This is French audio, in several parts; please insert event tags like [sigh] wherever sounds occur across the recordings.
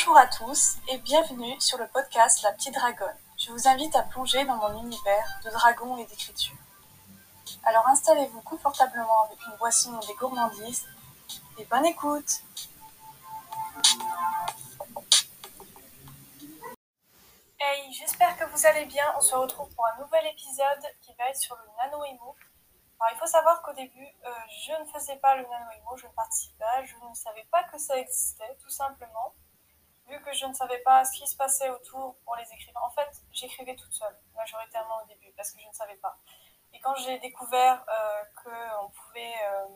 Bonjour à tous et bienvenue sur le podcast La Petite Dragonne. Je vous invite à plonger dans mon univers de dragons et d'écriture. Alors installez-vous confortablement avec une boisson ou des gourmandises et bonne écoute Hey, j'espère que vous allez bien. On se retrouve pour un nouvel épisode qui va être sur le nano-emo. Alors il faut savoir qu'au début, euh, je ne faisais pas le nano-emo, je ne participais pas, je ne savais pas que ça existait, tout simplement vu que je ne savais pas ce qui se passait autour pour les écrivains, en fait, j'écrivais toute seule, majoritairement au début, parce que je ne savais pas. Et quand j'ai découvert euh, qu'on pouvait euh,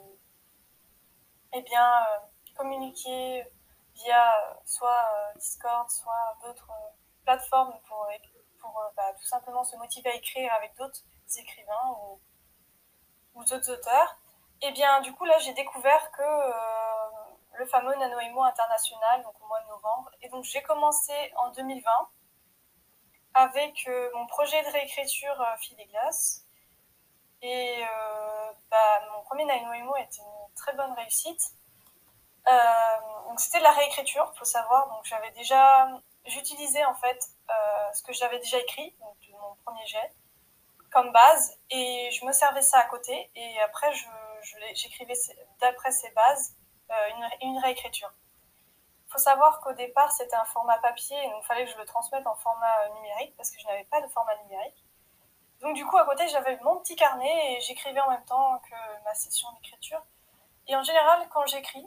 eh bien, euh, communiquer via soit Discord, soit d'autres plateformes pour, pour bah, tout simplement se motiver à écrire avec d'autres écrivains ou, ou d'autres auteurs, eh bien, du coup, là, j'ai découvert que le fameux NanoEmo international, donc au mois de novembre. Et donc j'ai commencé en 2020 avec euh, mon projet de réécriture euh, Fille des glaces. Et euh, bah, mon premier NanoEmo était une très bonne réussite. donc c'était de la réécriture, faut savoir. Donc j'avais déjà, j'utilisais en fait ce que j'avais déjà écrit, donc mon premier jet, comme base, et je me servais ça à côté. Et après, j'écrivais d'après ces bases euh, une, une, réécriture. Il faut savoir qu'au départ, c'était un format papier, et donc il fallait que je le transmette en format euh, numérique, parce que je n'avais pas de format numérique. Donc du coup, à côté, j'avais mon petit carnet, et j'écrivais en même temps que ma session d'écriture. Et en général, quand j'écris,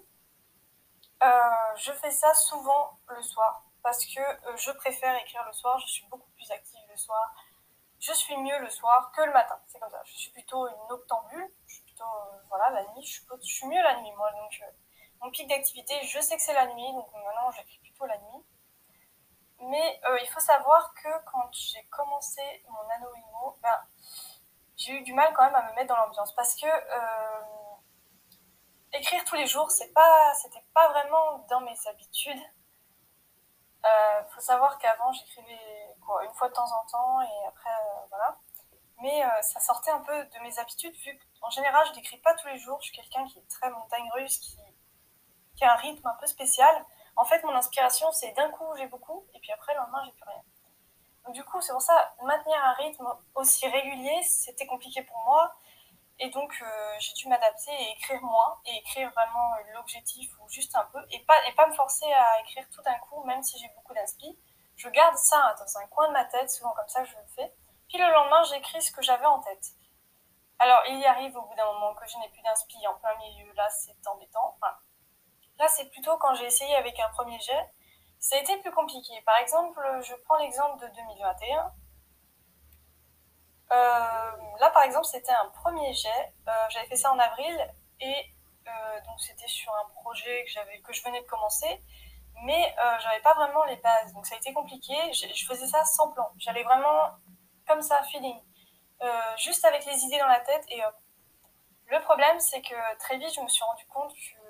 euh, je fais ça souvent le soir, parce que je préfère écrire le soir, je suis beaucoup plus active le soir, je suis mieux le soir que le matin. C'est comme ça. Je suis plutôt une octambule. Je suis plutôt, voilà, la nuit. Je suis, mieux la nuit, moi. Donc, mon pic d'activité, je sais que c'est la nuit, donc maintenant j'écris plutôt la nuit. Mais euh, il faut savoir que quand j'ai commencé mon imo, ben, j'ai eu du mal quand même à me mettre dans l'ambiance parce que euh, écrire tous les jours, c'est pas, c'était pas vraiment dans mes habitudes. Il euh, faut savoir qu'avant j'écrivais une fois de temps en temps et après voilà. Mais ça sortait un peu de mes habitudes vu qu'en général je n'écris pas tous les jours. Je suis quelqu'un qui est très montagne russe, qui qui a un rythme un peu spécial. En fait, mon inspiration, c'est d'un coup, j'ai beaucoup, et puis après, le lendemain, j'ai plus rien. Donc, du coup, c'est pour ça, maintenir un rythme aussi régulier, c'était compliqué pour moi. Et donc, euh, j'ai dû m'adapter et écrire moins, et écrire vraiment l'objectif ou juste un peu, et pas, et pas me forcer à écrire tout d'un coup, même si j'ai beaucoup d'inspi. Je garde ça dans un coin de ma tête, souvent comme ça je le fais. Puis le lendemain, j'écris ce que j'avais en tête. Alors, il y arrive au bout d'un moment que je n'ai plus d'inspi en plein milieu, là, c'est embêtant. Enfin, Là, c'est plutôt quand j'ai essayé avec un premier jet, ça a été plus compliqué. Par exemple, je prends l'exemple de 2021. Euh, là, par exemple, c'était un premier jet. Euh, j'avais fait ça en avril et euh, donc c'était sur un projet que j'avais que je venais de commencer, mais j'avais pas vraiment les bases, donc ça a été compliqué. Je, je faisais ça sans plan. J'allais vraiment comme ça, feeling, juste avec les idées dans la tête et. Le problème, c'est que très vite, je me suis rendu compte que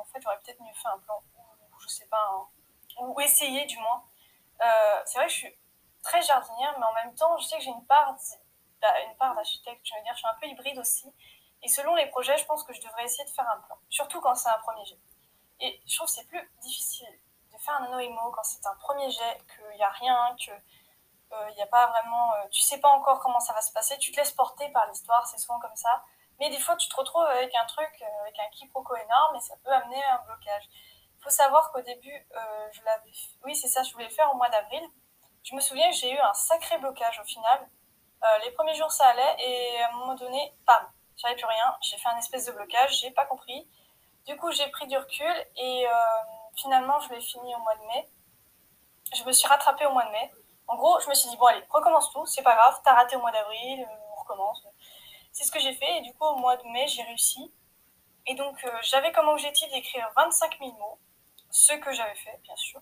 en fait, j'aurais peut-être mieux fait un plan, ou je sais pas, ou essayer du moins. Euh, c'est vrai que je suis très jardinière, mais en même temps, je sais que j'ai une part, bah, une part d'architecte, je veux dire, je suis un peu hybride aussi. Et selon les projets, je pense que je devrais essayer de faire un plan, surtout quand c'est un premier jet. Et je trouve que c'est plus difficile de faire un nano quand c'est un premier jet, qu'il n'y a rien, que il euh, n'y a pas vraiment, euh, tu sais pas encore comment ça va se passer, tu te laisses porter par l'histoire, c'est souvent comme ça. Mais des fois, tu te retrouves avec un truc, euh, avec un quiproquo énorme et ça peut amener un blocage. Il faut savoir qu'au début, euh, je l'avais. Oui, c'est ça, je voulais le faire au mois d'avril. Je me souviens que j'ai eu un sacré blocage au final. Euh, les premiers jours, ça allait et à un moment donné, pam, j'avais plus rien. J'ai fait un espèce de blocage, j'ai pas compris. Du coup, j'ai pris du recul et finalement, je l'ai fini au mois de mai. Je me suis rattrapée au mois de mai. En gros, je me suis dit, bon, allez, recommence tout, c'est pas grave, t'as raté au mois d'avril, on recommence. C'est ce que j'ai fait et du coup au mois de mai j'ai réussi. Et donc euh, j'avais comme objectif d'écrire 25 000 mots, ce que j'avais fait bien sûr.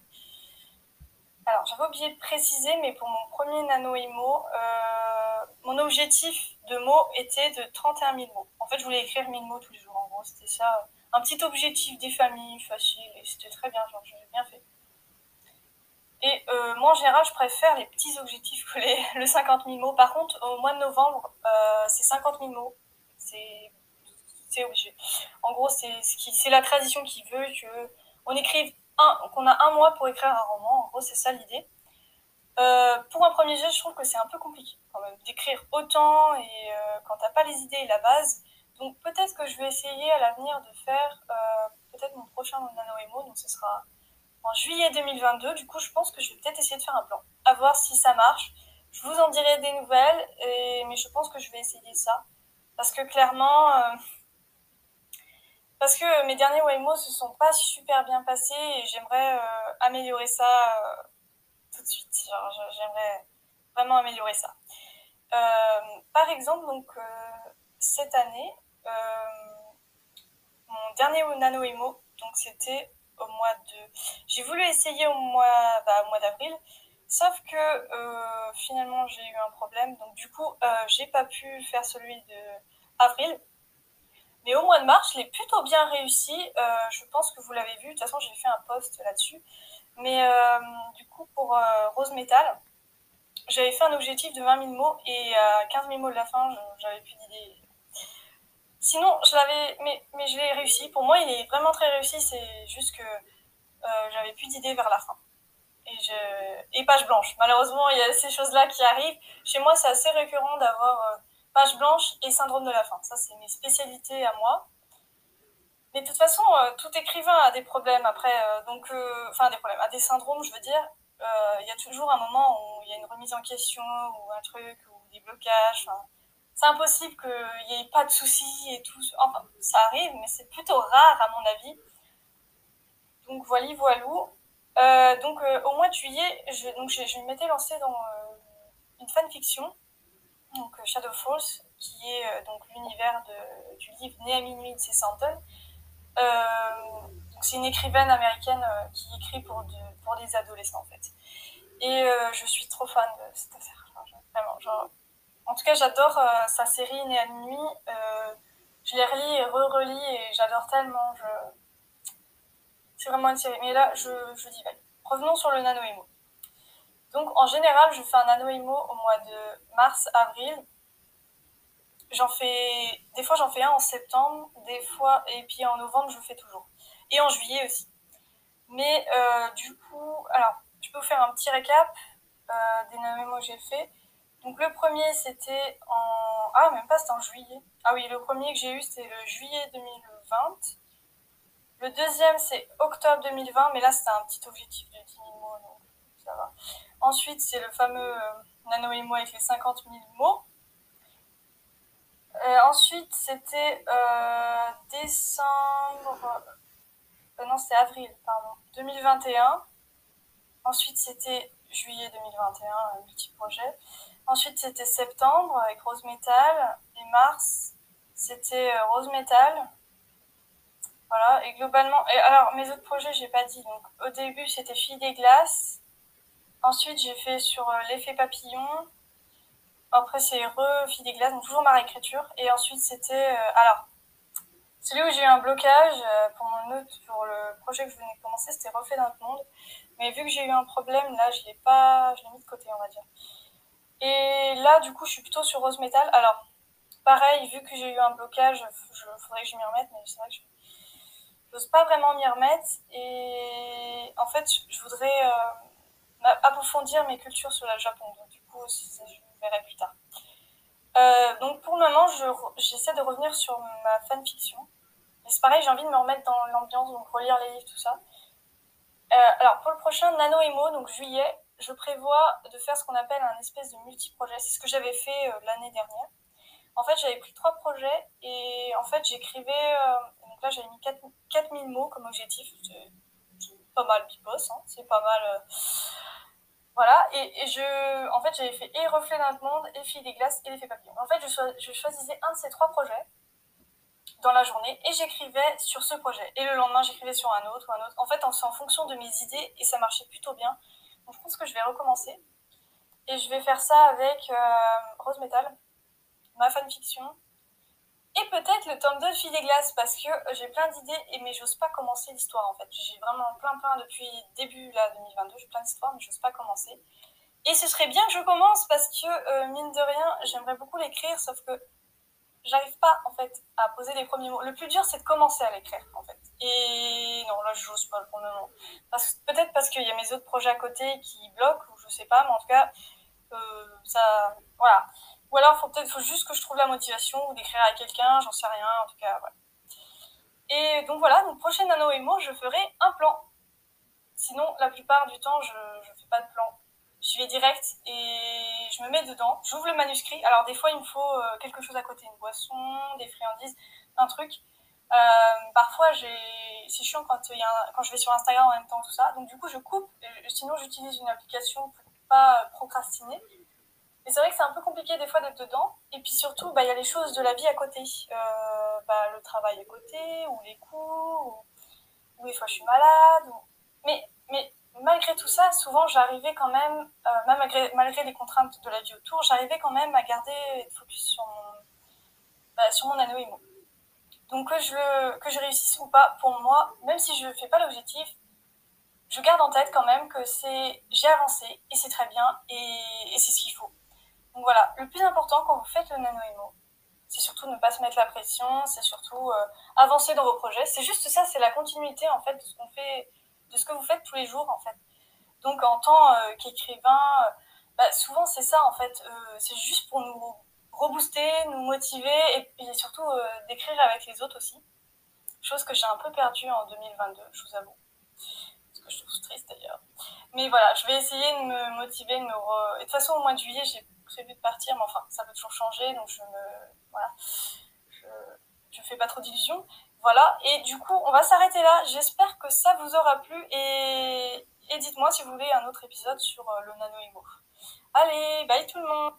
Alors j'avais oublié de préciser, mais pour mon premier nano emo, euh, mon objectif de mots était de 31 000 mots. En fait je voulais écrire 1000 mots tous les jours en gros, c'était ça. Un petit objectif des familles, facile, et c'était très bien, genre j'avais bien fait. Euh, moi, en général, je préfère les petits objectifs que les, [laughs] le 50 000 mots. Par contre, au mois de novembre, euh, c'est 50 000 mots. C'est obligé. En gros, c'est la tradition qui veut que on écrive un, qu'on a un mois pour écrire un roman. En gros, c'est ça l'idée. Euh, pour un premier jet, je trouve que c'est un peu compliqué quand même d'écrire autant et euh, quand t'as pas les idées et la base. Donc peut-être que je vais essayer à l'avenir de faire peut-être mon prochain Nano donc ce sera en juillet 2022. Du coup, je pense que je vais peut-être essayer de faire un plan, à voir si ça marche. Je vous en dirai des nouvelles, et, mais je pense que je vais essayer ça. Parce que clairement, euh, parce que mes derniers Waymo se sont pas super bien passés et j'aimerais euh, améliorer ça euh, tout de suite. J'aimerais vraiment améliorer ça. par exemple, donc cette année, mon dernier Nano Emo, donc c'était au mois de. J'ai voulu essayer au mois, bah, au mois d'avril, sauf que euh, finalement j'ai eu un problème, donc du coup euh, j'ai pas pu faire celui de avril. Mais au mois de mars, je l'ai plutôt bien réussi. Euh, je pense que vous l'avez vu. De toute façon, j'ai fait un post là-dessus. Mais du coup, pour Rose Metal, j'avais fait un objectif de 20 000 mots et à 15 000 mots de la fin, j'avais plus d'idées Sinon, je l'avais, mais, je l'ai réussi. Pour moi, il est vraiment très réussi. C'est juste que euh, j'avais plus d'idées vers la fin. Et page blanche. Malheureusement, il y a ces choses-là qui arrivent. Chez moi, c'est assez récurrent d'avoir euh, page blanche et syndrome de la fin. Ça, c'est mes spécialités à moi. Mais de toute façon, euh, tout écrivain a des problèmes après. donc, enfin, des problèmes, a des syndromes, je veux dire. Il y a toujours un moment où il y a une remise en question ou un truc ou des blocages c'est impossible qu'il n'y ait pas de soucis et tout. Enfin, ça arrive, mais c'est plutôt rare à mon avis. Donc voilà, voilou. Euh, donc euh, au mois de juillet, je, donc, je, je m'étais lancée dans euh, une fanfiction, donc Shadow Falls, qui est donc l'univers du livre Né à minuit de Santon. c'est une écrivaine américaine qui écrit pour, pour des adolescents en fait. Et je suis trop fan de cette affaire. vraiment, genre, en tout cas, j'adore euh, sa série Né à minuit. Euh, je les relis et re-relis et j'adore tellement. C'est vraiment une série. Mais là, je, je divague. Revenons sur le nano emo. Donc, en général, je fais un nano emo au mois de mars, avril. J'en fais. Des fois, j'en fais un en septembre, des fois. Et puis en novembre, je fais toujours. Et en juillet aussi. Mais euh, du coup, alors, je peux vous faire un petit récap des nano emo que j'ai fait. Donc le premier, c'était en... Ah, même pas, c'était en juillet. Ah oui, le premier que j'ai eu, c'était le juillet 2020. Le deuxième, c'est octobre 2020, mais là, c'était un petit objectif de 10 000 mots, donc ça va. Ensuite, c'est le fameux euh, Nano moi avec les 50 000 mots. Et ensuite, c'était euh, décembre... Euh, non, c'était avril, pardon. 2021. Ensuite, c'était juillet 2021, un petit projet. Ensuite, c'était septembre avec Rose Metal. Et mars, c'était euh, Rose Metal. Voilà, et globalement. Et alors, mes autres projets, j'ai pas dit. Donc, au début, c'était Fille des glaces. Ensuite, j'ai fait sur euh, l'effet papillon. Après, c'est Re Fille des glaces, donc toujours ma réécriture. Et ensuite, c'était. Euh, alors, celui où j'ai eu un blocage pour mon autre, pour le projet que je venais de commencer, c'était Refait d'un monde. Mais vu que j'ai eu un problème, là, je l'ai pas. Je l'ai mis de côté, on va dire. Et là, du coup, je suis plutôt sur Rose Metal. Alors, pareil, vu que j'ai eu un blocage, il faudrait que je m'y remette, mais c'est vrai que je n'ose pas vraiment m'y remettre. Et en fait, je voudrais euh, approfondir mes cultures sur le Japon. Donc, du coup, je verrai plus tard. Euh, donc, pour le moment, j'essaie de revenir sur ma fanfiction. Mais c'est pareil, j'ai envie de me remettre dans l'ambiance, donc relire les livres, tout ça. Euh, alors, pour le prochain Nano Emo, donc juillet, je prévois de faire ce qu'on appelle un espèce de multi-projet. C'est ce que j'avais fait euh, l'année dernière. En fait, j'avais pris trois projets et en fait, j'écrivais. Euh, donc là, j'avais mis 4000 mots comme objectif. C'est pas mal bipos, hein, c'est pas mal. Euh, voilà, et, je, en fait, j'avais fait et Reflet d'un monde, et Fille des glaces, et l'effet papillon. En fait, je, choisissais un de ces trois projets dans la journée et j'écrivais sur ce projet. Et le lendemain, j'écrivais sur un autre ou un autre. En fait, en fonction de mes idées et ça marchait plutôt bien je pense que je vais recommencer. Et je vais faire ça avec euh, Rose Metal, ma fanfiction. Et peut-être le tome 2 de Fille des Glaces, parce que j'ai plein d'idées, mais j'ose pas commencer l'histoire en fait. J'ai vraiment plein plein depuis début là, 2022, j'ai plein d'histoires, mais j'ose pas commencer. Et ce serait bien que je commence parce que, euh, mine de rien, j'aimerais beaucoup l'écrire, sauf que j'arrive pas en fait à poser les premiers mots. Le plus dur, c'est de commencer à l'écrire en fait. Et non, là, je j'ose pas pour le moment. Peut-être parce qu'il y a mes autres projets à côté qui bloquent, ou je sais pas, mais en tout cas, euh, ça, voilà. Ou alors, faut peut-être, faut juste que je trouve la motivation ou d'écrire à quelqu'un, j'en sais rien, en tout cas, voilà. Et donc voilà, donc prochaine Nano Emo, je ferai un plan. Sinon, la plupart du temps, je, je fais pas de plan. Je vais direct et je me mets dedans. J'ouvre le manuscrit. Alors des fois, il me faut euh, quelque chose à côté, une boisson, des friandises, un truc. Euh, parfois, c'est chiant quand, je vais sur Instagram en même temps, tout ça. Donc du coup, je coupe. Sinon, j'utilise une application pour pas procrastiner. Mais c'est vrai que c'est un peu compliqué des fois d'être dedans. Et puis surtout, bah, il y a les choses de la vie à côté. Euh, bah, le travail à côté, ou les cours, ou, des fois je suis malade. Malgré tout ça, souvent j'arrivais quand même, euh, même malgré, les contraintes de la vie autour, j'arrivais quand même à garder le focus sur mon, bah, sur mon anneau. Donc que je, que je réussisse ou pas, pour moi, même si je ne fais pas l'objectif, je garde en tête quand même que c'est j'ai avancé et c'est très bien et, et c'est ce qu'il faut. Donc voilà, le plus important quand vous faites le nano-émo, c'est surtout ne pas se mettre la pression, c'est surtout euh, avancer dans vos projets. C'est juste ça, c'est la continuité en fait de ce qu'on fait, de ce que vous faites tous les jours en fait. Donc en tant euh, qu'écrivain, euh, bah, souvent c'est ça en fait, c'est juste pour nous rebooster, nous motiver et, puis surtout d'écrire avec les autres aussi. Chose que j'ai un peu perdue en 2022, je vous avoue je trouve triste d'ailleurs. Mais voilà, je vais essayer de me motiver, de me de toute façon, au mois de juillet, j'ai prévu de partir, mais enfin, ça peut toujours changer, donc je me... Voilà. Je, fais pas trop d'illusions. Voilà, et du coup, on va s'arrêter là. J'espère que ça vous aura plu, et, et dites-moi si vous voulez un autre épisode sur euh, le nano-ego. Allez, bye tout le monde